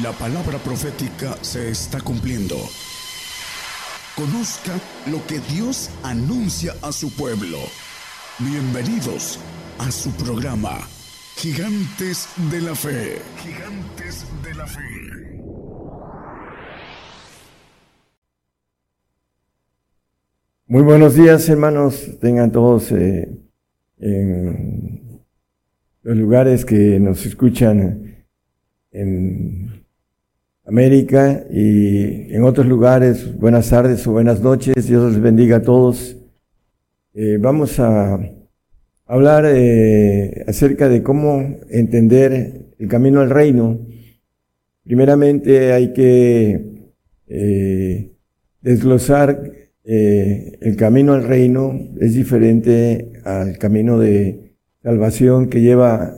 La palabra profética se está cumpliendo. Conozca lo que Dios anuncia a su pueblo. Bienvenidos a su programa, Gigantes de la Fe. Gigantes de la Fe. Muy buenos días, hermanos. Tengan todos eh, en los lugares que nos escuchan en América y en otros lugares. Buenas tardes o buenas noches. Dios les bendiga a todos. Eh, vamos a hablar eh, acerca de cómo entender el camino al reino. Primeramente hay que eh, desglosar el camino al reino. Es diferente al camino de salvación que lleva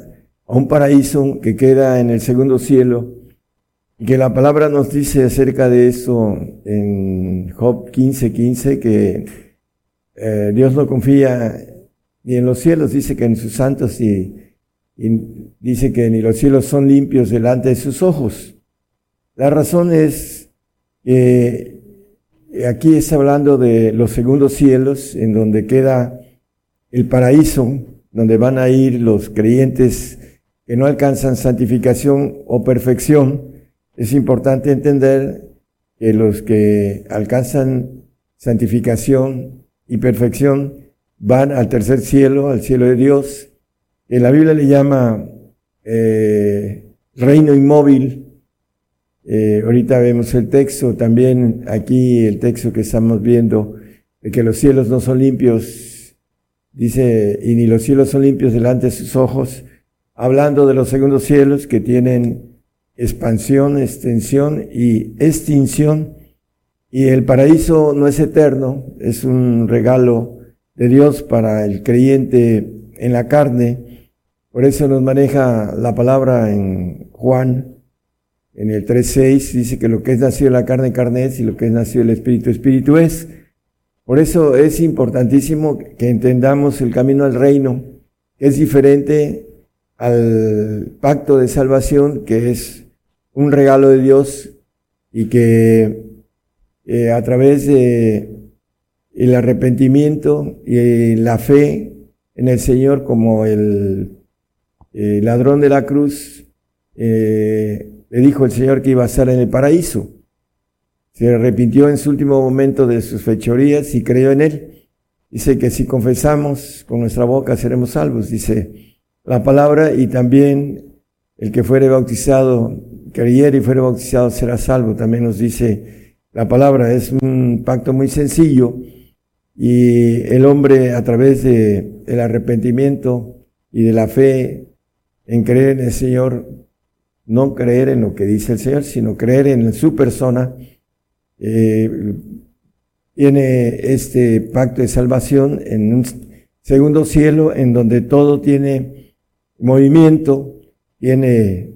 a un paraíso que queda en el segundo cielo que la palabra nos dice acerca de eso en Job 15:15 15, que eh, Dios no confía ni en los cielos, dice que en sus santos y, dice que ni los cielos son limpios delante de sus ojos. La razón es que aquí está hablando de los segundos cielos, en donde queda el paraíso, donde van a ir los creyentes que no alcanzan santificación o perfección, es importante entender que los que alcanzan santificación y perfección van al tercer cielo, al cielo de Dios, que la Biblia le llama eh, reino inmóvil. Eh, ahorita vemos el texto, también aquí el texto que estamos viendo, de que los cielos no son limpios, dice, y ni los cielos son limpios delante de sus ojos, hablando de los segundos cielos que tienen expansión, extensión y extinción. Y el paraíso no es eterno, es un regalo de Dios para el creyente en la carne. Por eso nos maneja la palabra en Juan, en el 3.6, dice que lo que es nacido de la carne, carne es, y lo que es nacido del Espíritu, Espíritu es. Por eso es importantísimo que entendamos el camino al reino, que es diferente al pacto de salvación, que es un regalo de Dios y que eh, a través de el arrepentimiento y la fe en el Señor como el, ladrón de la cruz, eh, le dijo el Señor que iba a estar en el paraíso. Se arrepintió en su último momento de sus fechorías y creyó en él. Dice que si confesamos con nuestra boca seremos salvos, dice la palabra, y también el que fuere bautizado creyere y fuere bautizado será salvo. También nos dice la palabra, es un pacto muy sencillo y el hombre a través de el arrepentimiento y de la fe en creer en el Señor, no creer en lo que dice el Señor, sino creer en su persona, eh, tiene este pacto de salvación en un segundo cielo en donde todo tiene movimiento, tiene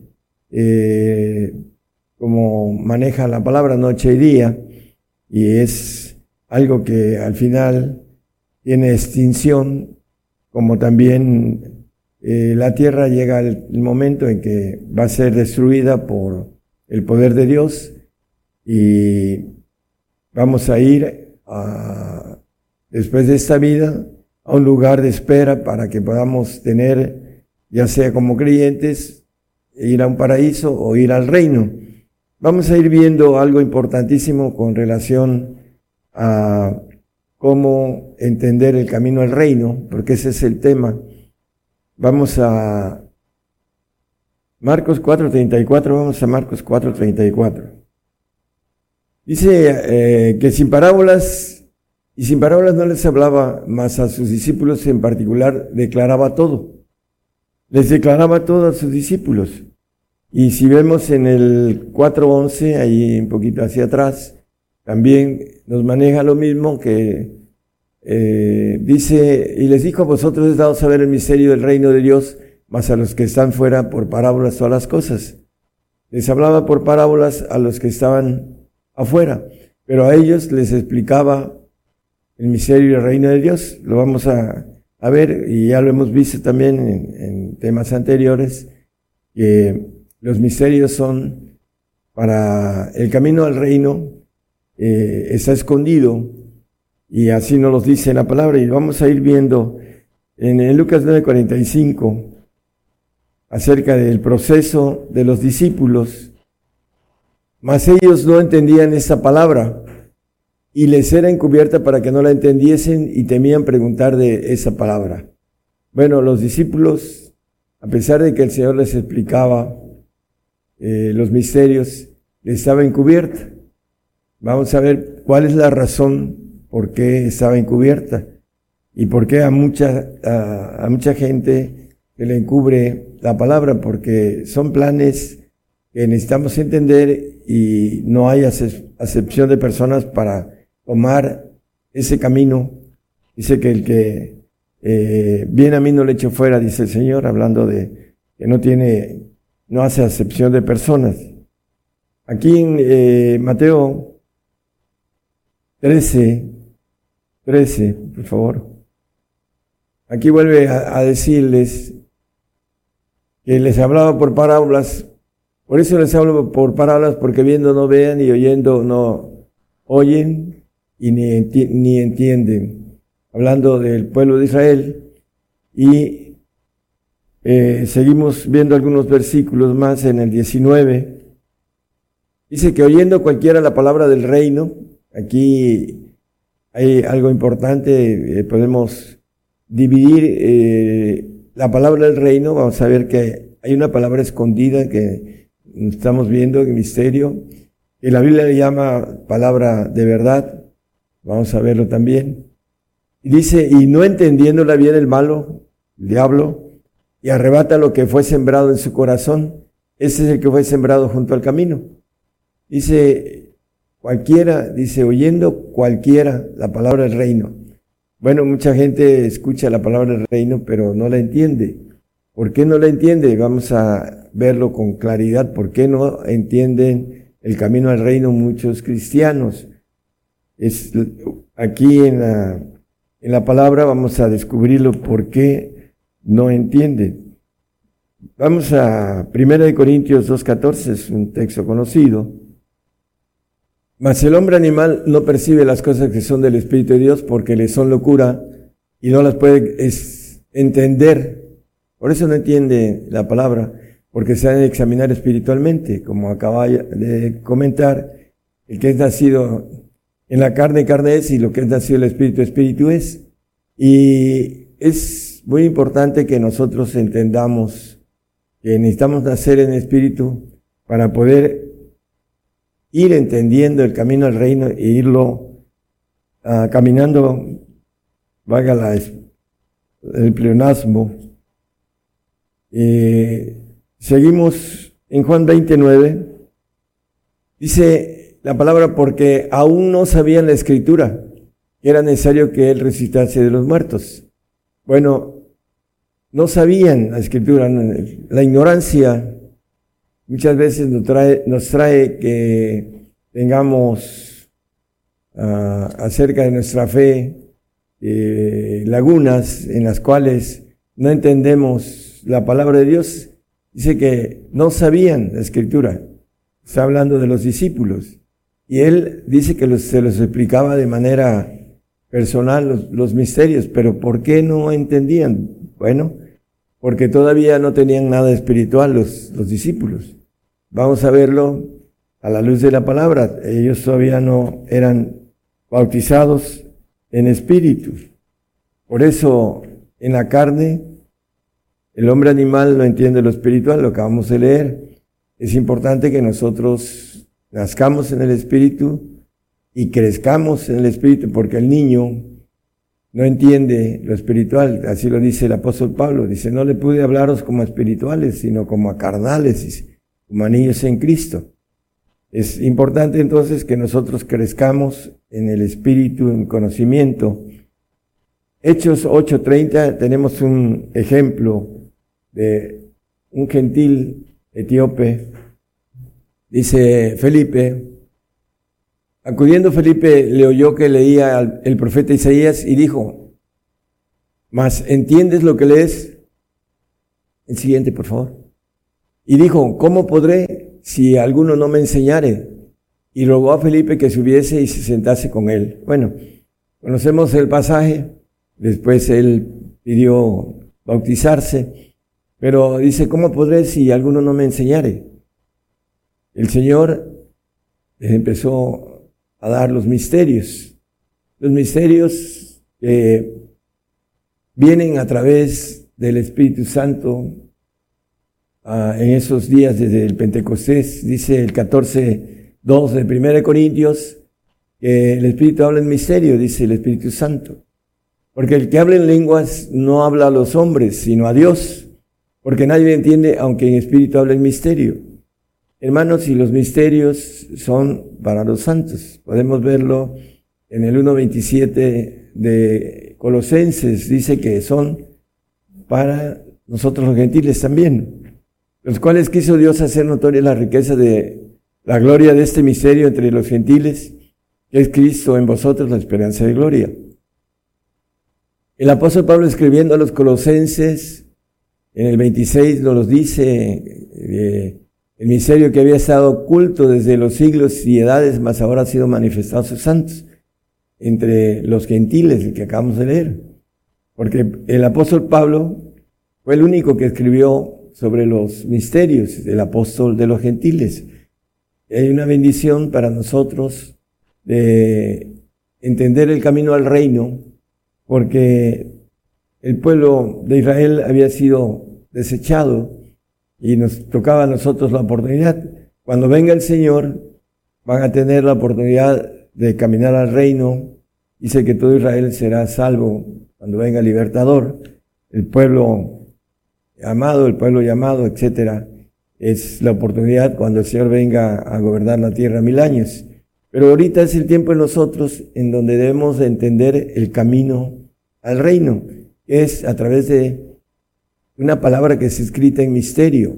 eh, como maneja la palabra noche y día, y es algo que al final tiene extinción, como también eh, la tierra llega el, momento en que va a ser destruida por el poder de Dios y vamos a ir a, después de esta vida a un lugar de espera para que podamos tener, ya sea como creyentes, ir a un paraíso o ir al reino. Vamos a ir viendo algo importantísimo con relación a cómo entender el camino al reino, porque ese es el tema. Vamos a Marcos 4.34, vamos a Marcos 4.34. Dice eh, que sin parábolas, y sin parábolas no les hablaba, más a sus discípulos en particular declaraba todo. Les declaraba todo a sus discípulos. Y si vemos en el 4.11, ahí un poquito hacia atrás, también nos maneja lo mismo que eh, dice, y les dijo a vosotros es dado saber el misterio del reino de Dios, mas a los que están fuera por parábolas todas las cosas. Les hablaba por parábolas a los que estaban afuera, pero a ellos les explicaba el misterio del reino de Dios. Lo vamos a, a ver, y ya lo hemos visto también en, en temas anteriores, que los misterios son para el camino al reino eh, está escondido y así nos lo dice la palabra y vamos a ir viendo en, Lucas 9:45 acerca del proceso de los discípulos, mas ellos no entendían esa palabra y les era encubierta para que no la entendiesen y temían preguntar de esa palabra. Bueno, los discípulos, a pesar de que el Señor les explicaba eh, los misterios, les estaba encubierta. Vamos a ver cuál es la razón por qué estaba encubierta y por qué a mucha, a, mucha gente le encubre la palabra, porque son planes que necesitamos entender y no hay acepción de personas para tomar ese camino. Dice que el que eh, viene a mí no le echo fuera, dice el Señor, hablando de que no tiene, no hace acepción de personas. Aquí en eh, Mateo 13, 13, por favor. Aquí vuelve a, decirles que les hablaba por parábolas. Por eso les hablo por parábolas, porque viendo no vean y oyendo no oyen y ni, ni entienden. Hablando del pueblo de Israel. Y eh, seguimos viendo algunos versículos más en el 19. Dice que oyendo cualquiera la palabra del reino, Aquí hay algo importante, eh, podemos dividir eh, la palabra del reino, vamos a ver que hay una palabra escondida que estamos viendo en misterio, y la Biblia le llama palabra de verdad, vamos a verlo también. Dice, y no entendiéndola bien el malo, el diablo, y arrebata lo que fue sembrado en su corazón, ese es el que fue sembrado junto al camino. Dice, Cualquiera, dice, oyendo cualquiera la palabra del reino. Bueno, mucha gente escucha la palabra del reino, pero no la entiende. ¿Por qué no la entiende? Vamos a verlo con claridad. ¿Por qué no entienden el camino al reino muchos cristianos? Es aquí en la, en la palabra vamos a descubrirlo por qué no entienden. Vamos a 1 Corintios 2.14, es un texto conocido. Mas el hombre animal no percibe las cosas que son del Espíritu de Dios porque le son locura y no las puede entender. Por eso no entiende la palabra, porque se ha de examinar espiritualmente, como acaba de comentar, el que es nacido en la carne, carne es, y lo que es nacido el Espíritu, Espíritu es. Y es muy importante que nosotros entendamos que necesitamos nacer en Espíritu para poder ir entendiendo el camino al reino e irlo ah, caminando, valga la, el pleonasmo. seguimos en Juan 29. Dice la palabra porque aún no sabían la escritura era necesario que él resucitase de los muertos. Bueno, no sabían la escritura, la ignorancia muchas veces nos trae, nos trae que tengamos ah, acerca de nuestra fe eh, lagunas en las cuales no entendemos la palabra de Dios. Dice que no sabían la escritura. Está hablando de los discípulos. Y él dice que se los explicaba de manera personal los, misterios, pero ¿por qué no entendían? Bueno, porque todavía no tenían nada espiritual los, los discípulos. Vamos a verlo a la luz de la palabra. Ellos todavía no eran bautizados en espíritu. Por eso, en la carne, el hombre animal no entiende lo espiritual, lo acabamos de leer. Es importante que nosotros nazcamos en el espíritu y crezcamos en el espíritu, porque el niño no entiende lo espiritual, así lo dice el apóstol Pablo, dice, no le pude hablaros como espirituales, sino como a carnales humanillos en Cristo. Es importante entonces que nosotros crezcamos en el espíritu, en conocimiento. Hechos 8:30 tenemos un ejemplo de un gentil etíope. Dice Felipe, acudiendo Felipe le oyó que leía el profeta Isaías y dijo, mas ¿entiendes lo que lees? El siguiente, por favor. Y dijo, ¿cómo podré si alguno no me enseñare? Y rogó a Felipe que subiese y se sentase con él. Bueno, conocemos el pasaje, después él pidió bautizarse, pero dice, ¿cómo podré si alguno no me enseñare? El Señor les empezó a dar los misterios, los misterios que vienen a través del Espíritu Santo ah, en esos días desde el Pentecostés, dice el 14, 2 de 1 Corintios, que el Espíritu habla en misterio, dice el Espíritu Santo. Porque el que habla en lenguas no habla a los hombres, sino a Dios, porque nadie entiende, aunque en espíritu habla en misterio. Hermanos, y los misterios son para los santos. Podemos verlo en el 1.27 de Colosenses. Dice que son para nosotros los gentiles también, los cuales quiso Dios hacer notoria la riqueza de la gloria de este misterio entre los gentiles, que es Cristo en vosotros la esperanza de gloria. El apóstol Pablo escribiendo a los colosenses, en el 26 nos dice, eh, el misterio que había estado oculto desde los siglos y edades, mas ahora ha sido manifestado a sus santos, entre los gentiles, el que acabamos de leer. Porque el apóstol Pablo fue el único que escribió sobre los misterios del apóstol de los gentiles. hay una bendición para nosotros de entender el camino al reino, porque el pueblo de Israel había sido desechado y nos tocaba a nosotros la oportunidad. Cuando venga el Señor, van a tener la oportunidad de caminar al reino. Dice que todo Israel será salvo cuando venga el libertador. El pueblo amado, el pueblo llamado, etcétera. Es la oportunidad cuando el Señor venga a gobernar la tierra mil años. Pero ahorita es el tiempo en nosotros en donde debemos de entender el camino al reino. Es a través de una palabra que es escrita en misterio,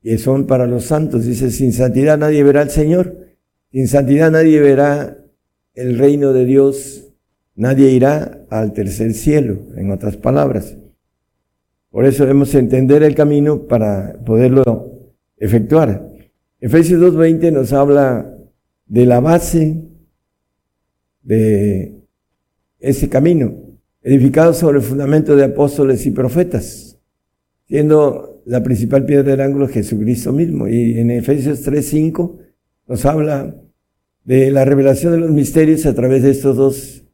y son para los santos. Dice, sin santidad nadie verá al Señor, sin santidad nadie verá el reino de Dios, nadie irá al tercer cielo, en otras palabras. Por eso debemos entender el camino para poderlo efectuar. Efesios 2.20 nos habla de la base de ese camino, edificado sobre el fundamento de apóstoles y profetas siendo la principal piedra del ángulo Jesucristo mismo. Y en Efesios 3.5 nos habla de la revelación de los misterios a través de estos dos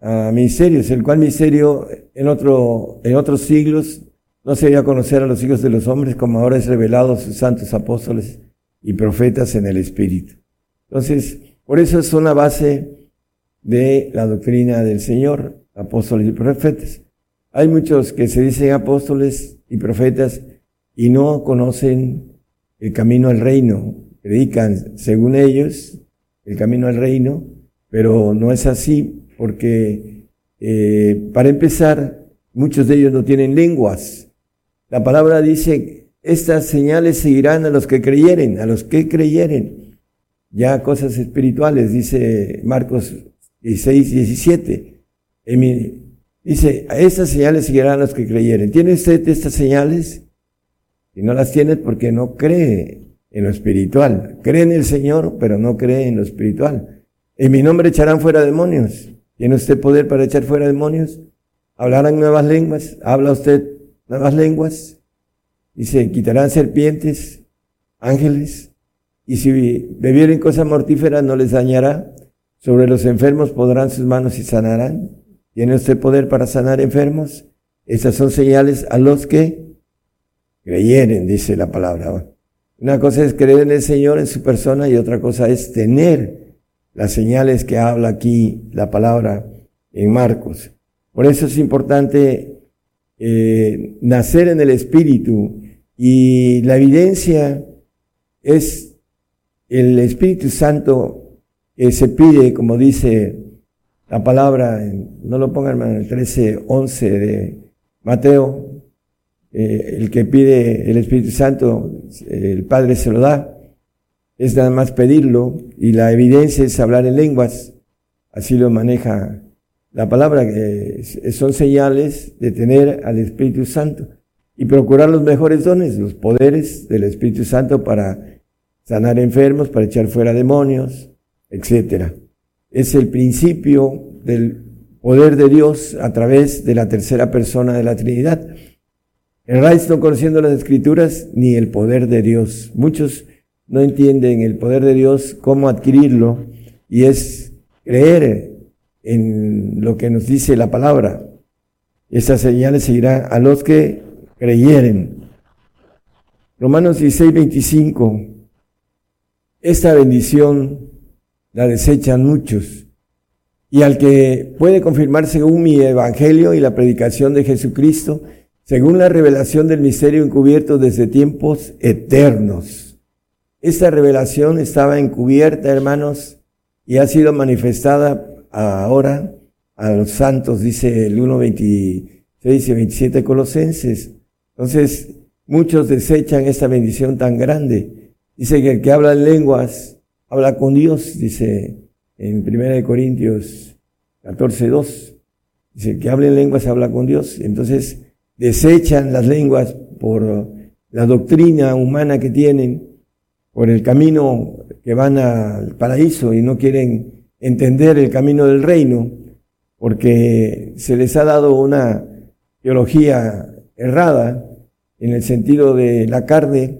uh, misterios, el cual misterio en, otro, en otros siglos no se iba a conocer a los hijos de los hombres como ahora es revelado a sus santos apóstoles y profetas en el Espíritu. Entonces, por eso es una base de la doctrina del Señor, apóstoles y profetas. Hay muchos que se dicen apóstoles y profetas y no conocen el camino al reino. Predican, según ellos, el camino al reino, pero no es así porque, eh, para empezar, muchos de ellos no tienen lenguas. La palabra dice, estas señales seguirán a los que creyeren, a los que creyeren. Ya cosas espirituales, dice Marcos 16, 17. En mi, Dice, a estas señales seguirán los que creyeren. ¿Tiene usted estas señales? Y no las tiene porque no cree en lo espiritual. Cree en el Señor, pero no cree en lo espiritual. En mi nombre echarán fuera demonios. ¿Tiene usted poder para echar fuera demonios? ¿Hablarán nuevas lenguas? ¿Habla usted nuevas lenguas? Dice, quitarán serpientes, ángeles, y si bebieren cosas mortíferas no les dañará. Sobre los enfermos podrán sus manos y sanarán. ¿Tiene usted poder para sanar enfermos? Esas son señales a los que creyeren, dice la palabra. Una cosa es creer en el Señor, en su persona, y otra cosa es tener las señales que habla aquí la palabra en Marcos. Por eso es importante eh, nacer en el Espíritu y la evidencia es el Espíritu Santo que se pide, como dice la palabra, no lo pongan en el 13, 11 de Mateo, eh, el que pide el Espíritu Santo, el Padre se lo da, es nada más pedirlo y la evidencia es hablar en lenguas, así lo maneja la palabra, son señales de tener al Espíritu Santo y procurar los mejores dones, los poderes del Espíritu Santo para sanar enfermos, para echar fuera demonios, etc. Es el principio del poder de Dios a través de la tercera persona de la Trinidad. El Reich no conociendo las escrituras ni el poder de Dios. Muchos no entienden el poder de Dios, cómo adquirirlo, y es creer en lo que nos dice la palabra. Estas señales seguirán a los que creyeren. Romanos 16, 25. Esta bendición la desechan muchos. Y al que puede confirmar según mi evangelio y la predicación de Jesucristo, según la revelación del misterio encubierto desde tiempos eternos. Esta revelación estaba encubierta, hermanos, y ha sido manifestada ahora a los santos, dice el 1.26 y 27 Colosenses. Entonces, muchos desechan esta bendición tan grande. Dice que el que habla en lenguas habla con Dios, dice en 1 Corintios 14.2. Dice, el que habla en lenguas habla con Dios. Entonces, desechan las lenguas por la doctrina humana que tienen, por el camino que van al paraíso y no quieren entender el camino del reino, porque se les ha dado una teología errada en el sentido de la carne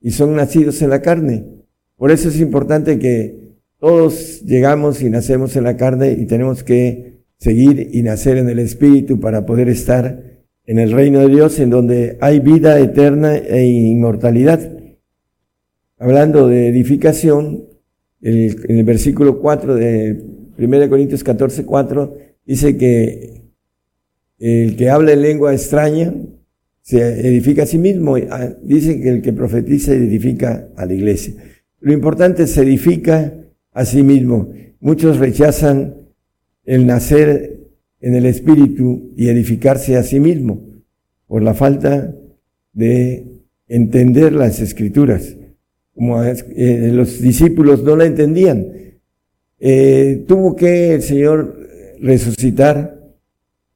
y son nacidos en la carne. Por eso es importante que todos llegamos y nacemos en la carne y tenemos que seguir y nacer en el Espíritu para poder estar en el reino de Dios, en donde hay vida eterna e inmortalidad. Hablando de edificación, en el versículo 4 de 1 Corintios 14, 4, dice que el que habla en lengua extraña se edifica a sí mismo. Ah, dice que el que profetiza edifica a la iglesia. Lo importante es edifica a sí mismo. Muchos rechazan el nacer en el espíritu y edificarse a sí mismo por la falta de entender las escrituras, como eh, los discípulos no la entendían. Eh, tuvo que el Señor resucitar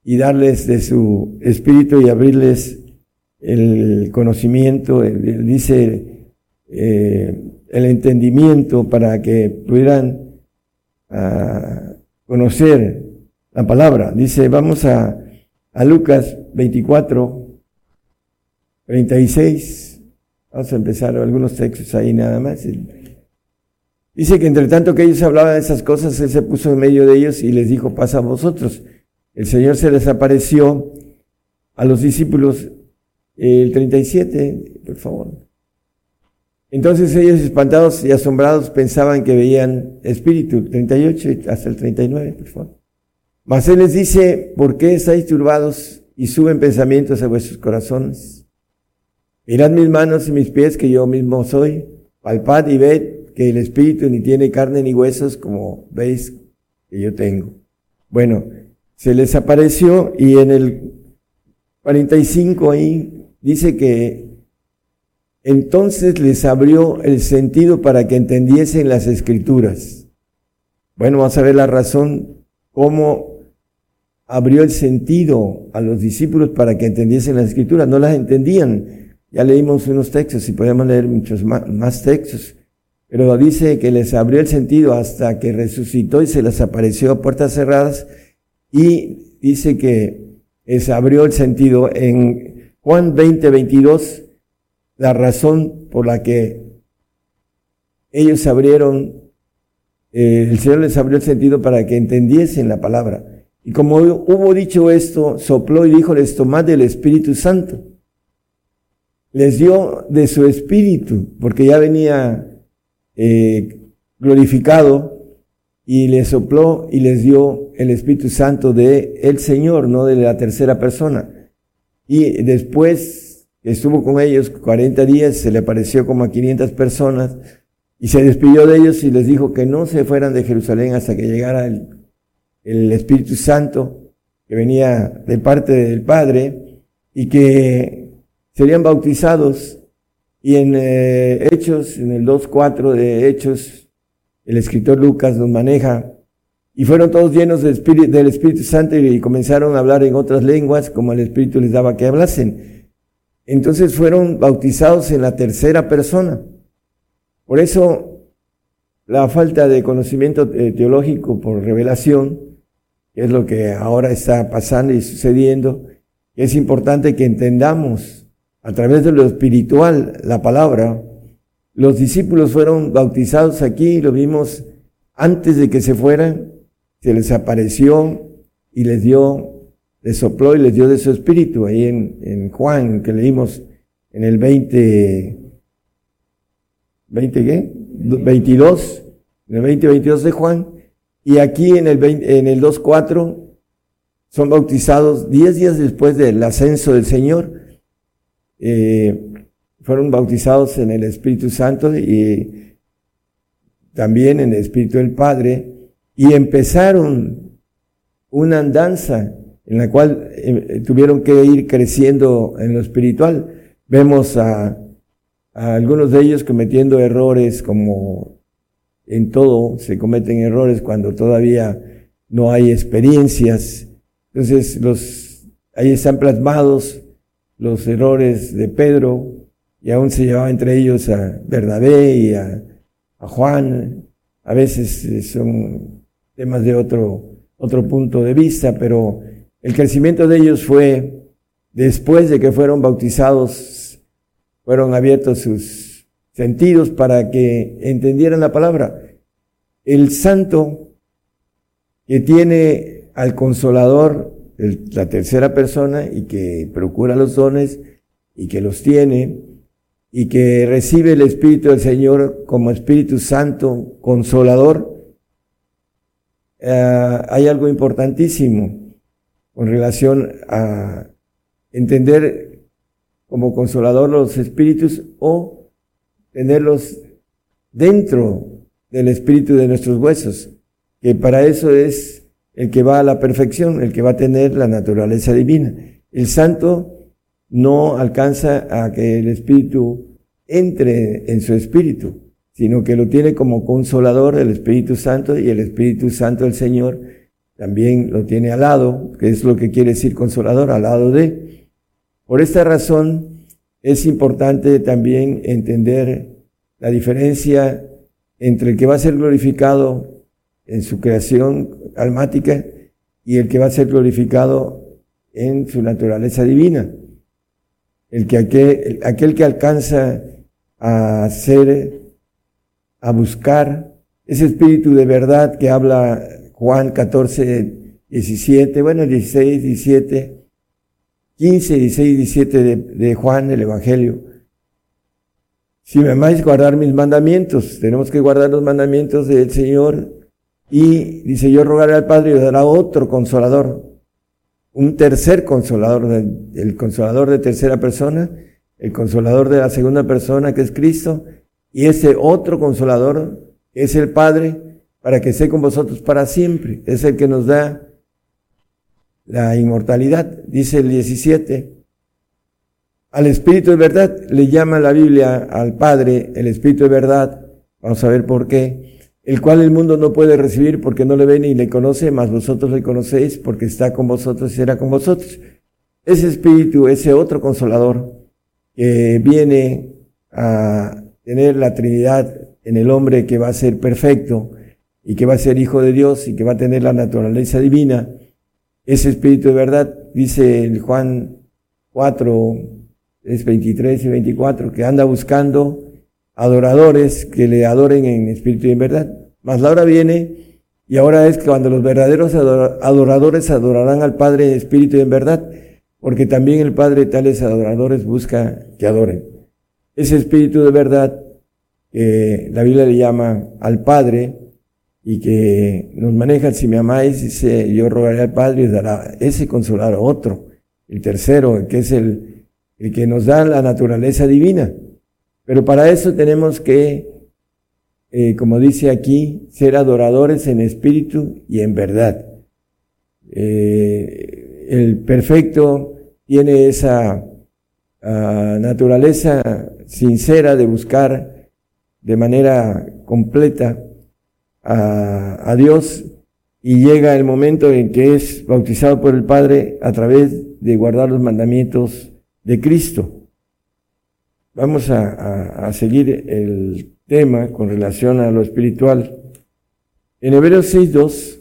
y darles de su espíritu y abrirles el conocimiento, dice eh, el entendimiento para que pudieran ah, conocer la palabra. Dice, vamos a, a Lucas 24, 36. Vamos a empezar algunos textos ahí nada más. Dice que entre tanto que ellos hablaban de esas cosas, Él se puso en medio de ellos y les dijo, pasa a vosotros. El Señor se les apareció a los discípulos, el 37, por favor. Entonces ellos espantados y asombrados pensaban que veían espíritu, 38 hasta el 39, por favor. Mas Él les dice, ¿por qué estáis turbados y suben pensamientos a vuestros corazones? Mirad mis manos y mis pies que yo mismo soy. Palpad y ved que el espíritu ni tiene carne ni huesos como veis que yo tengo. Bueno, se les apareció y en el 45 ahí dice que entonces les abrió el sentido para que entendiesen las escrituras. Bueno, vamos a ver la razón, cómo abrió el sentido a los discípulos para que entendiesen las escrituras. No las entendían. Ya leímos unos textos y podemos leer muchos más, textos. Pero dice que les abrió el sentido hasta que resucitó y se les apareció a puertas cerradas. Y dice que les abrió el sentido en Juan 20, 22, la razón por la que ellos abrieron, eh, el Señor les abrió el sentido para que entendiesen la palabra. Y como hubo dicho esto, sopló y dijo, les tomad del Espíritu Santo. Les dio de su Espíritu, porque ya venía eh, glorificado, y les sopló y les dio el Espíritu Santo de el Señor, no de la tercera persona. Y después estuvo con ellos 40 días, se le apareció como a 500 personas, y se despidió de ellos y les dijo que no se fueran de Jerusalén hasta que llegara el el Espíritu Santo que venía de parte del Padre y que serían bautizados. Y en eh, Hechos, en el 2.4 de Hechos, el escritor Lucas nos maneja, y fueron todos llenos del Espíritu, del Espíritu Santo y comenzaron a hablar en otras lenguas como el Espíritu les daba que hablasen. Entonces fueron bautizados en la tercera persona Por eso, la falta de conocimiento eh, teológico por revelación, que es lo que ahora está pasando y sucediendo, es importante que entendamos a través de lo espiritual la palabra. Los discípulos fueron bautizados aquí, lo vimos antes de que se fueran, se les apareció y les dio, les sopló y les dio de su espíritu, ahí en, en Juan, que leímos en el 20, 20 qué? 22, en el 20, 22 de Juan, y aquí en el, en el 2.4 son bautizados 10 días después del ascenso del Señor, eh, fueron bautizados en el Espíritu Santo y también en el Espíritu del Padre, y empezaron una andanza en la cual eh, tuvieron que ir creciendo en lo espiritual. Vemos a, algunos de ellos cometiendo errores como en todo se cometen errores cuando todavía no hay experiencias. Entonces, los, ahí están plasmados los errores de Pedro, y aún se llevaba entre ellos a Bernabé y a, a Juan. A veces eh, son temas de otro, otro punto de vista, pero el crecimiento de ellos fue después de que fueron bautizados, fueron abiertos sus sentidos para que entendieran la palabra. El santo que tiene al consolador, la tercera persona, y que procura los dones, y que los tiene, y que recibe el Espíritu del Señor como Espíritu Santo, consolador, eh, hay algo importantísimo con relación a entender como consolador los espíritus o tenerlos dentro del espíritu de nuestros huesos, que para eso es el que va a la perfección, el que va a tener la naturaleza divina. El santo no alcanza a que el espíritu entre en su espíritu, sino que lo tiene como consolador el Espíritu Santo y el Espíritu Santo del Señor también lo tiene al lado, que es lo que quiere decir consolador, al lado de. Por esta razón es importante también entender la diferencia entre el que va a ser glorificado en su creación almática y el que va a ser glorificado en su naturaleza divina. El que aquel, aquel que alcanza a ser a buscar ese espíritu de verdad que habla Juan 14, 17, bueno, 16, 17, 15, 16, 17 de, Juan, el Evangelio. Si me amáis, guardar mis mandamientos. Tenemos que guardar los mandamientos del Señor. Y dice, yo rogaré al Padre y dará otro consolador. Un tercer consolador, el consolador de tercera persona, el consolador de la segunda persona, que es Cristo, y ese otro consolador es el Padre para que esté con vosotros para siempre. Es el que nos da la inmortalidad. Dice el 17. Al Espíritu de verdad le llama la Biblia al Padre el Espíritu de verdad. Vamos a ver por qué. El cual el mundo no puede recibir porque no le ve ni le conoce, mas vosotros le conocéis porque está con vosotros y será con vosotros. Ese Espíritu, ese otro consolador que viene a tener la Trinidad en el hombre que va a ser perfecto y que va a ser hijo de Dios y que va a tener la naturaleza divina, ese espíritu de verdad, dice el Juan 4, es 23 y 24, que anda buscando adoradores que le adoren en espíritu y en verdad. Mas la hora viene y ahora es cuando los verdaderos adoradores adorarán al Padre en espíritu y en verdad, porque también el Padre tales adoradores busca que adoren ese espíritu de verdad que la Biblia le llama al Padre y que nos maneja, si me amáis, dice, yo rogaré al Padre y dará ese consolar a otro, el tercero, que es el, el que nos da la naturaleza divina. Pero para eso tenemos que, eh, como dice aquí, ser adoradores en espíritu y en verdad. Eh, el perfecto tiene esa uh, naturaleza sincera de buscar de manera completa a, a Dios y llega el momento en que es bautizado por el Padre a través de guardar los mandamientos de Cristo. vamos a, a seguir el tema con relación a lo espiritual. En Hebreos 6.2,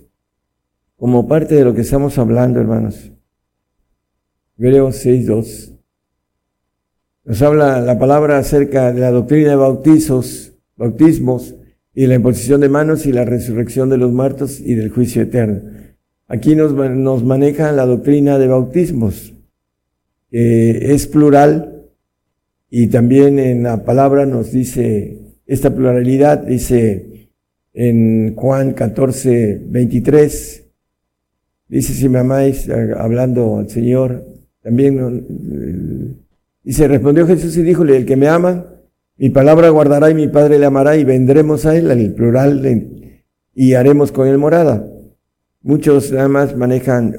como parte de lo que estamos hablando, hermanos, Hebreos 6.2, nos habla la palabra acerca de la doctrina de bautizos, bautismos, y la imposición de manos y la resurrección de los muertos y del juicio eterno. Aquí nos, nos maneja la doctrina de bautismos. es plural y también en la palabra nos dice esta pluralidad, dice en Juan 14, 23, dice si me amáis, hablando al Señor, también dice, respondió Jesús y díjole, el que me ama, mi palabra guardará y mi Padre le amará y vendremos a él, en el plural, y haremos con él morada. Muchos nada más manejan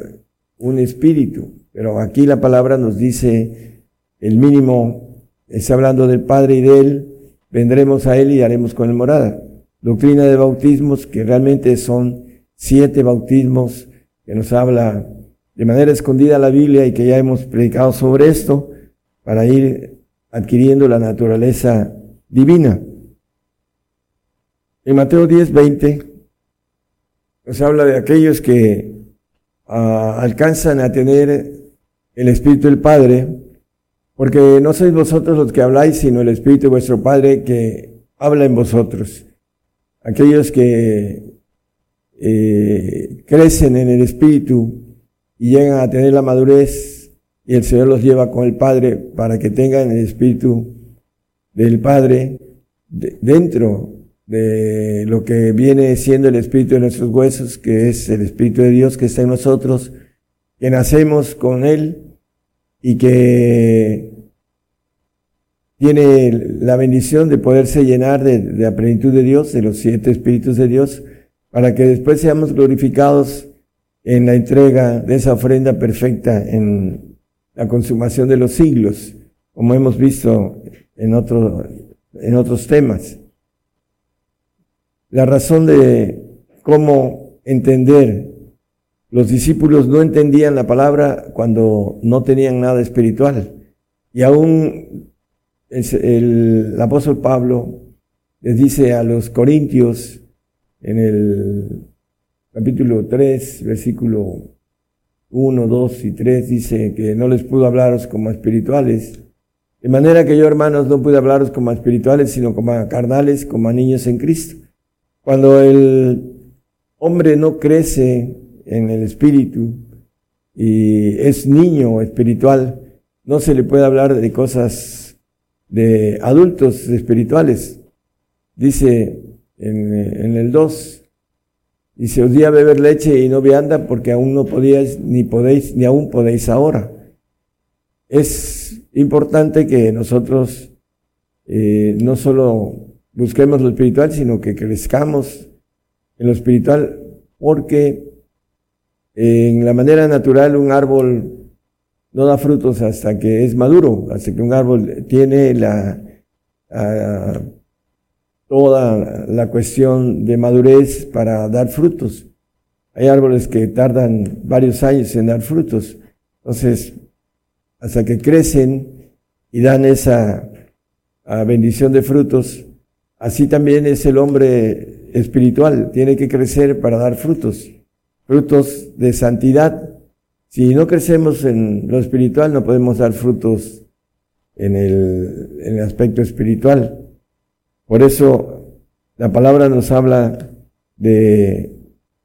un espíritu, pero aquí la palabra nos dice el mínimo, está hablando del Padre y de él, vendremos a él y haremos con él morada. Doctrina de bautismos, que realmente son siete bautismos que nos habla de manera escondida la Biblia y que ya hemos predicado sobre esto para ir adquiriendo la naturaleza divina. En Mateo 10, 20 nos habla de aquellos que ah, alcanzan a tener el Espíritu del Padre, porque no sois vosotros los que habláis, sino el Espíritu de vuestro Padre que habla en vosotros. Aquellos que eh, crecen en el Espíritu y llegan a tener la madurez y el Señor los lleva con el Padre para que tengan el Espíritu del Padre dentro de lo que viene siendo el Espíritu de nuestros huesos, que es el Espíritu de Dios que está en nosotros, que nacemos con Él y que tiene la bendición de poderse llenar de, de la plenitud de Dios, de los siete Espíritus de Dios, para que después seamos glorificados en la entrega de esa ofrenda perfecta en la consumación de los siglos, como hemos visto en, otro, en otros temas. La razón de cómo entender, los discípulos no entendían la palabra cuando no tenían nada espiritual. Y aún el, el apóstol Pablo les dice a los corintios en el capítulo 3, versículo 1, 2 y 3 dice que no les pudo hablaros como espirituales. De manera que yo, hermanos, no pude hablaros como espirituales, sino como a carnales, como a niños en Cristo. Cuando el hombre no crece en el espíritu y es niño espiritual, no se le puede hablar de cosas de adultos espirituales. Dice en, el 2, y se os di a beber leche y no vianda porque aún no podíais, ni podéis, ni aún podéis ahora. Es importante que nosotros eh, no solo busquemos lo espiritual, sino que crezcamos en lo espiritual, porque en la manera natural un árbol no da frutos hasta que es maduro, hasta que un árbol tiene la, ah, toda la cuestión de madurez para dar frutos. Hay árboles que tardan varios años en dar frutos. Entonces, hasta que crecen y dan esa ah, bendición de frutos, así también es el hombre espiritual. Tiene que crecer para dar frutos, frutos de santidad. Si no crecemos en lo espiritual, no podemos dar frutos en el, en el aspecto espiritual. Por eso la palabra nos habla de,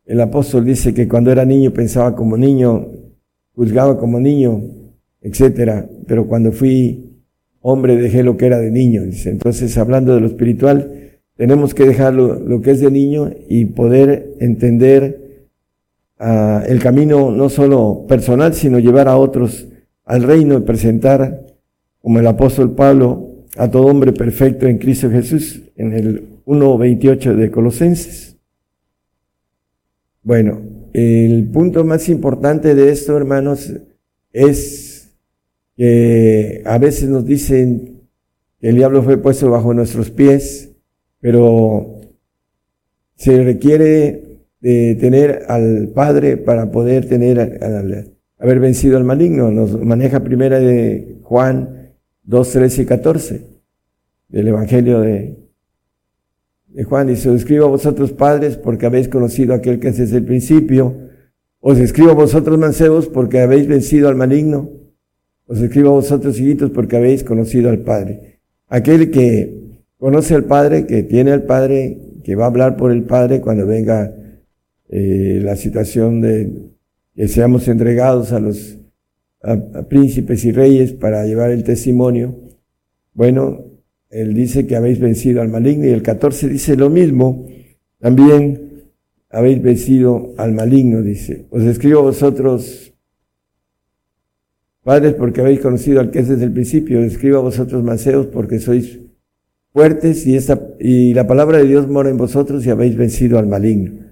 el apóstol dice que cuando era niño pensaba como niño, juzgaba como niño, etcétera, pero cuando fui hombre dejé lo que era de niño. Entonces, hablando de lo espiritual, tenemos que dejar lo, que es de niño y poder entender uh, el camino no solo personal, sino llevar a otros al reino y presentar, como el apóstol Pablo, a todo hombre perfecto en Cristo Jesús, en el 1.28 de Colosenses. Bueno, el punto más importante de esto, hermanos, es que a veces nos dicen que el diablo fue puesto bajo nuestros pies, pero se requiere de tener al Padre para poder tener, haber vencido al maligno. Nos maneja primera de Juan 2, 13 y 14. del Evangelio de, Juan. Dice, os escribo a vosotros padres porque habéis conocido a aquel que es desde el principio. Os escribo a vosotros mancebos porque habéis vencido al maligno. Os escribo a vosotros hijitos porque habéis conocido al Padre. Aquel que conoce al Padre, que tiene al Padre, que va a hablar por el Padre cuando venga eh, la situación de que seamos entregados a los príncipes y reyes para llevar el testimonio. Bueno, él dice que habéis vencido al maligno y el 14 dice lo mismo. También habéis vencido al maligno, dice. Os escribo a vosotros, padres, porque habéis conocido al que es desde el principio. Os escribo a vosotros, maceos, porque sois fuertes y, esta, y la palabra de Dios mora en vosotros y habéis vencido al maligno.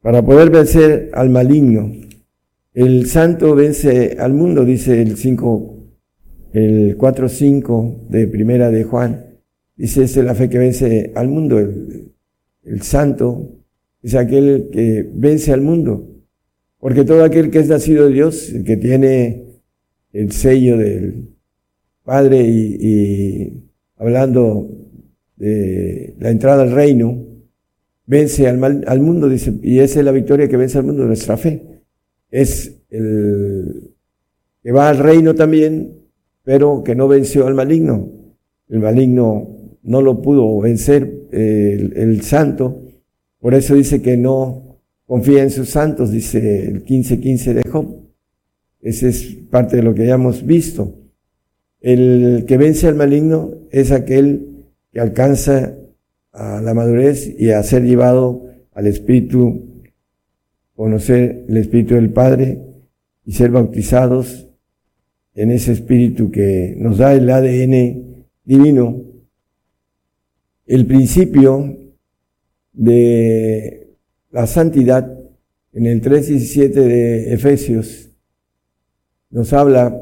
Para poder vencer al maligno, el santo vence al mundo, dice el 5, el 4.5 de primera de Juan. Dice, es la fe que vence al mundo. El, el santo es aquel que vence al mundo. Porque todo aquel que es nacido de Dios, el que tiene el sello del Padre y, y hablando de la entrada al reino, vence al, mal, al mundo, dice, y esa es la victoria que vence al mundo, nuestra fe es el que va al reino también, pero que no venció al maligno. El maligno no lo pudo vencer el, santo, por eso dice que no confía en sus santos, dice el 15:15 de Job. Ese es parte de lo que ya hemos visto. El que vence al maligno es aquel que alcanza a la madurez y a ser llevado al Espíritu conocer el Espíritu del Padre y ser bautizados en ese Espíritu que nos da el ADN divino, el principio de la santidad en el 3.17 de Efesios nos habla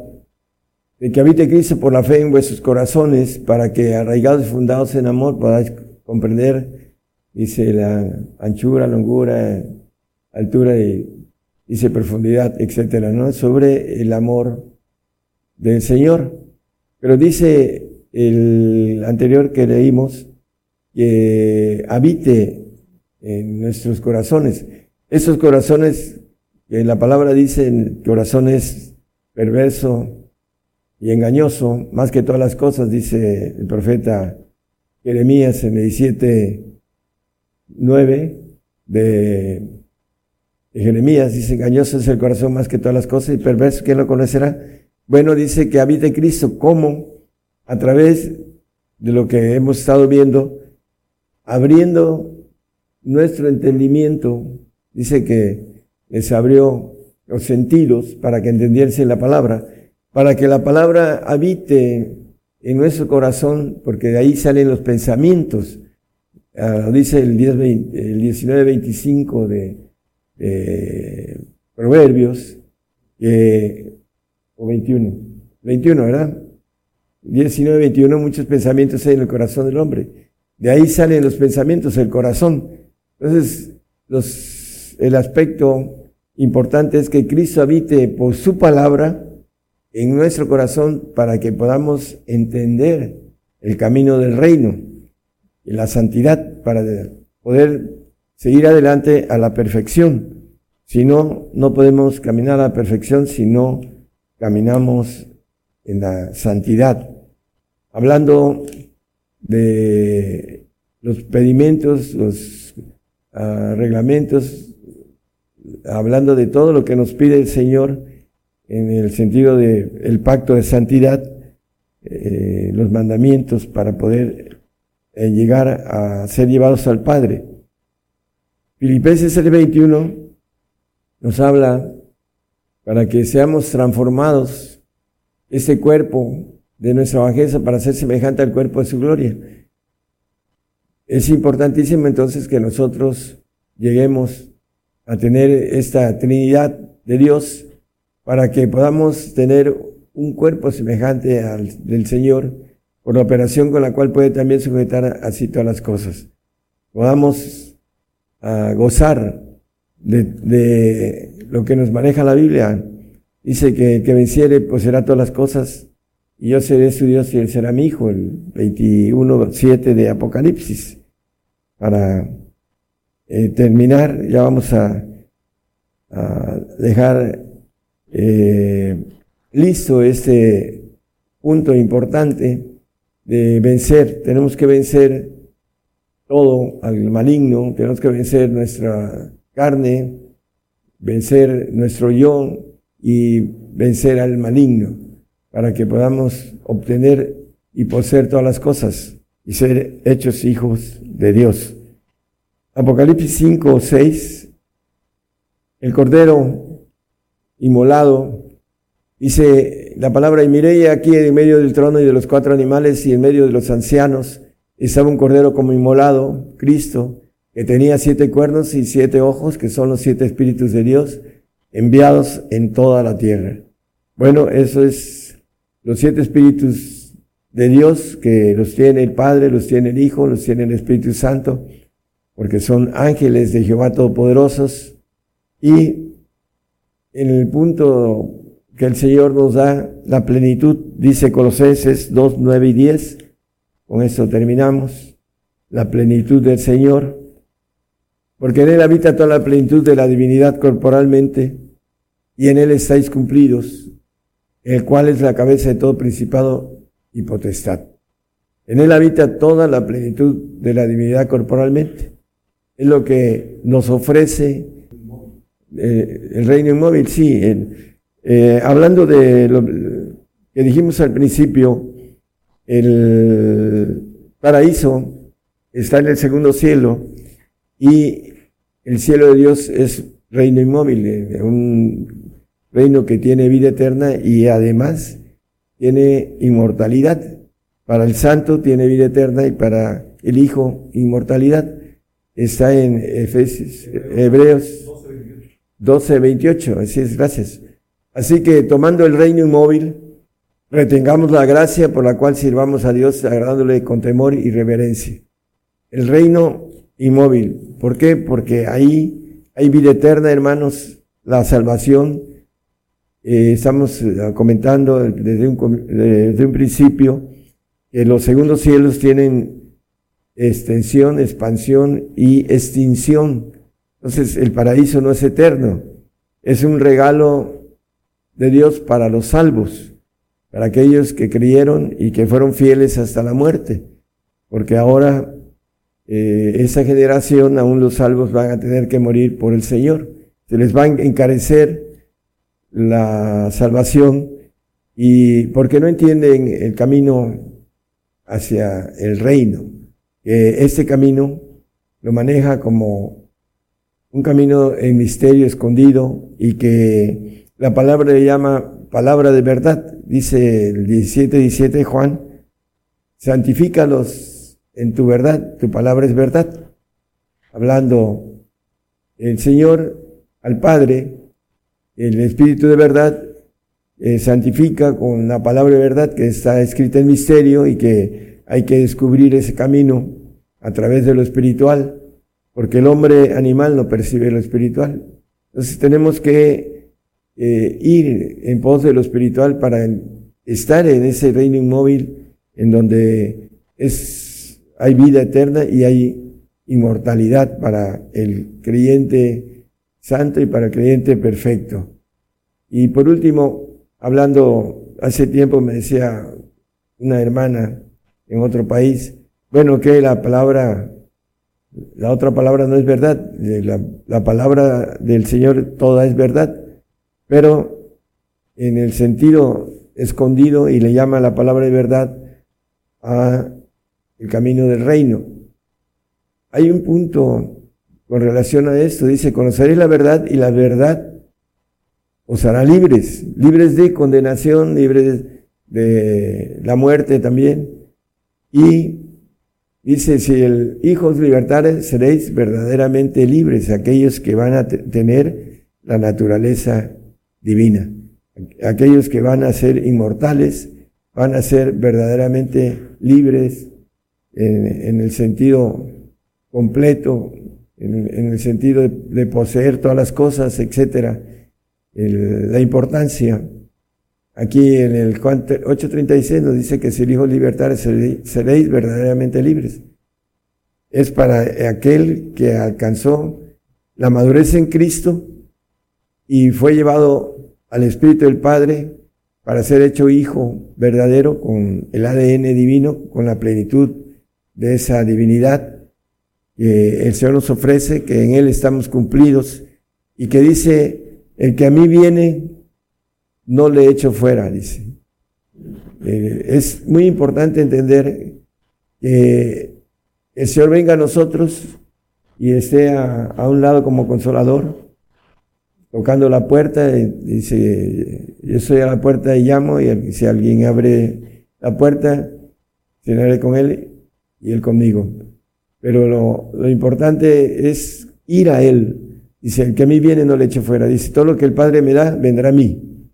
de que habite Cristo por la fe en vuestros corazones para que arraigados y fundados en amor podáis comprender, dice la anchura, longura, altura y dice profundidad, etcétera, ¿no? Sobre el amor del Señor. Pero dice el anterior que leímos que habite en nuestros corazones. Esos corazones, que la palabra dice, corazones perverso y engañoso, más que todas las cosas, dice el profeta Jeremías en 17, 9, de Jeremías dice, engañoso es el corazón más que todas las cosas y perverso, ¿quién lo conocerá? Bueno, dice que habita Cristo. ¿Cómo? A través de lo que hemos estado viendo, abriendo nuestro entendimiento. Dice que les abrió los sentidos para que entendiesen la palabra, para que la palabra habite en nuestro corazón, porque de ahí salen los pensamientos. Ah, dice el, 10, el 19.25 de eh, Proverbios, o 21, 21, ¿verdad? 19, 21, muchos pensamientos hay en el corazón del hombre. De ahí salen los pensamientos, el corazón. Entonces, los, el aspecto importante es que Cristo habite por su palabra en nuestro corazón para que podamos entender el camino del reino y la santidad para poder seguir adelante a la perfección. Si no, no podemos caminar a la perfección si no caminamos en la santidad. Hablando de los pedimentos, los uh, reglamentos, hablando de todo lo que nos pide el Señor en el sentido del el pacto de santidad, eh, los mandamientos para poder eh, llegar a ser llevados al Padre. Filipenses 21 nos habla para que seamos transformados ese cuerpo de nuestra bajeza para ser semejante al cuerpo de su gloria. Es importantísimo entonces que nosotros lleguemos a tener esta Trinidad de Dios para que podamos tener un cuerpo semejante al del Señor por la operación con la cual puede también sujetar así todas las cosas. Podamos a gozar de, lo que nos maneja la Biblia. Dice que que venciere pues será todas las cosas y yo seré su Dios y él será mi hijo, el 21.7 de Apocalipsis. Para eh, terminar, ya vamos a, dejar eh, listo este punto importante de vencer. Tenemos que vencer todo al maligno, tenemos que vencer nuestra carne, vencer nuestro yo y vencer al maligno para que podamos obtener y poseer todas las cosas y ser hechos hijos de Dios. Apocalipsis 5, 6, el cordero inmolado, dice la palabra, y miré aquí en medio del trono y de los cuatro animales y en medio de los ancianos, estaba un cordero como inmolado, Cristo, que tenía siete cuernos y siete ojos, que son los siete espíritus de Dios, enviados en toda la tierra. Bueno, eso es los siete espíritus de Dios, que los tiene el Padre, los tiene el Hijo, los tiene el Espíritu Santo, porque son ángeles de Jehová Todopoderosos. Y en el punto que el Señor nos da la plenitud, dice Colosenses 2, 9 y 10, con eso terminamos, la plenitud del Señor, porque en Él habita toda la plenitud de la divinidad corporalmente, y en Él estáis cumplidos, el cual es la cabeza de todo principado y potestad. En Él habita toda la plenitud de la divinidad corporalmente. Es lo que nos ofrece eh, el reino inmóvil, sí. Eh, hablando de lo que dijimos al principio, el paraíso está en el segundo cielo y el cielo de Dios es reino inmóvil, eh, un reino que tiene vida eterna y además tiene inmortalidad. Para el santo tiene vida eterna y para el Hijo inmortalidad. Está en Efesios, Hebreos 12, 28. Así es, gracias. Así que tomando el reino inmóvil, retengamos la gracia por la cual sirvamos a Dios agradándole con temor y reverencia. El reino inmóvil. ¿Por qué? Porque ahí hay vida eterna, hermanos, la salvación. Eh, estamos eh, comentando desde un, desde un principio que los segundos cielos tienen extensión, expansión y extinción. Entonces el paraíso no es eterno, es un regalo de Dios para los salvos, para aquellos que creyeron y que fueron fieles hasta la muerte, porque ahora eh, esa generación, aún los salvos van a tener que morir por el Señor. Se les va a encarecer la salvación y porque no entienden el camino hacia el reino. que este camino lo maneja como un camino en misterio escondido y que la palabra le llama palabra de verdad. Dice el 17, 17 Juan, santifícalos en tu verdad, tu palabra es verdad. Hablando el Señor al Padre, el Espíritu de verdad, eh, santifica con la palabra de verdad que está escrita en misterio y que hay que descubrir ese camino a través de lo espiritual, porque el hombre animal no percibe lo espiritual. Entonces tenemos que eh, ir en pos de lo espiritual para estar en ese reino inmóvil en donde es hay vida eterna y hay inmortalidad para el creyente santo y para el creyente perfecto. Y por último, hablando, hace tiempo me decía una hermana en otro país, bueno, que la palabra, la otra palabra no es verdad, la, la palabra del Señor toda es verdad, pero en el sentido escondido y le llama la palabra de verdad a el camino del reino. Hay un punto con relación a esto, dice, conoceréis la verdad y la verdad os hará libres, libres de condenación, libres de la muerte también. Y dice, si el Hijo os libertare, seréis verdaderamente libres, aquellos que van a tener la naturaleza divina, aquellos que van a ser inmortales, van a ser verdaderamente libres en, el sentido completo, en, el sentido de, poseer todas las cosas, etcétera. la importancia Aquí en el 8.36 nos dice que si el Hijo libertar seréis verdaderamente libres. Es para aquel que alcanzó la madurez en Cristo y fue llevado al Espíritu del Padre para ser hecho hijo verdadero con el ADN divino, con la plenitud de esa divinidad que el Señor nos ofrece, que en Él estamos cumplidos y que dice, el que a mí viene, no le echo fuera, dice. Eh, es muy importante entender que el Señor venga a nosotros y esté a un lado como consolador, tocando la puerta, dice, yo soy a la puerta y llamo, y si alguien abre la puerta, cenaré con él y él conmigo. Pero lo, lo, importante es ir a él. Dice, el que a mí viene no le eche fuera. Dice, todo lo que el Padre me da, vendrá a mí.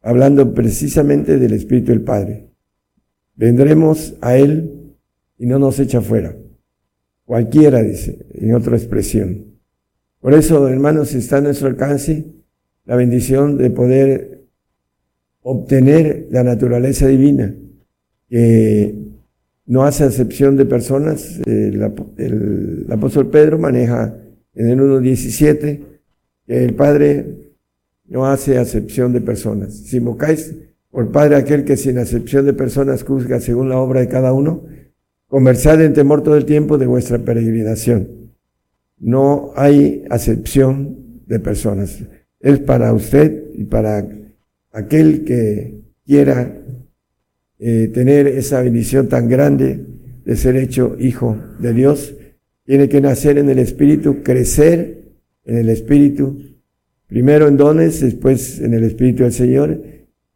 Hablando precisamente del Espíritu del Padre. Vendremos a él y no nos echa fuera. Cualquiera, dice, en otra expresión. Por eso, hermanos, está a nuestro alcance la bendición de poder obtener la naturaleza divina, que no hace acepción de personas. El, apóstol Pedro maneja en el 1.17 que el Padre no hace acepción de personas. Si invocáis por Padre aquel que sin acepción de personas juzga según la obra de cada uno, conversad en temor todo el tiempo de vuestra peregrinación no hay acepción de personas. Es para usted y para aquel que quiera eh, tener esa bendición tan grande de ser hecho hijo de Dios. Tiene que nacer en el Espíritu, crecer en el Espíritu, primero en dones, después en el Espíritu del Señor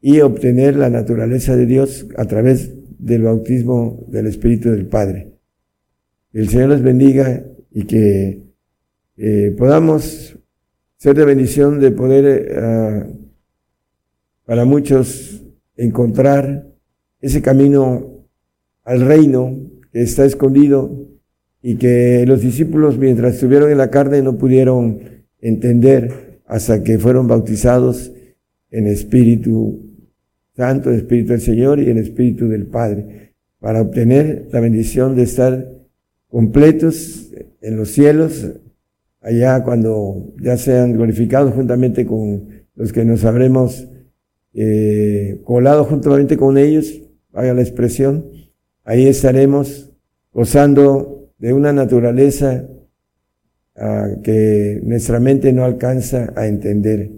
y obtener la naturaleza de Dios a través del bautismo del Espíritu del Padre. El Señor les bendiga y que eh, podamos ser de bendición de poder eh, para muchos encontrar ese camino al reino que está escondido y que los discípulos mientras estuvieron en la carne no pudieron entender hasta que fueron bautizados en Espíritu Santo, en Espíritu del Señor y en Espíritu del Padre, para obtener la bendición de estar completos en los cielos, allá cuando ya sean glorificados juntamente con los que nos habremos eh, colado juntamente con ellos, vaya la expresión, ahí estaremos gozando de una naturaleza ah, que nuestra mente no alcanza a entender.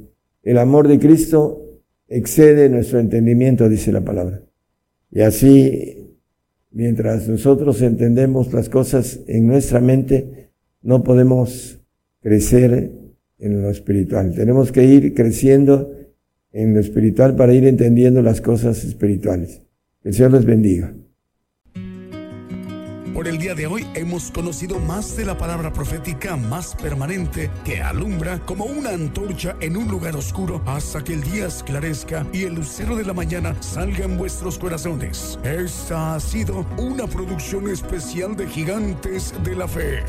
El amor de Cristo excede nuestro entendimiento, dice la palabra. Y así, mientras nosotros entendemos las cosas en nuestra mente, no podemos crecer en lo espiritual. Tenemos que ir creciendo en lo espiritual para ir entendiendo las cosas espirituales. Que el Señor les bendiga. Por el día de hoy hemos conocido más de la palabra profética más permanente que alumbra como una antorcha en un lugar oscuro hasta que el día esclarezca y el lucero de la mañana salga en vuestros corazones. Esta ha sido una producción especial de Gigantes de la Fe.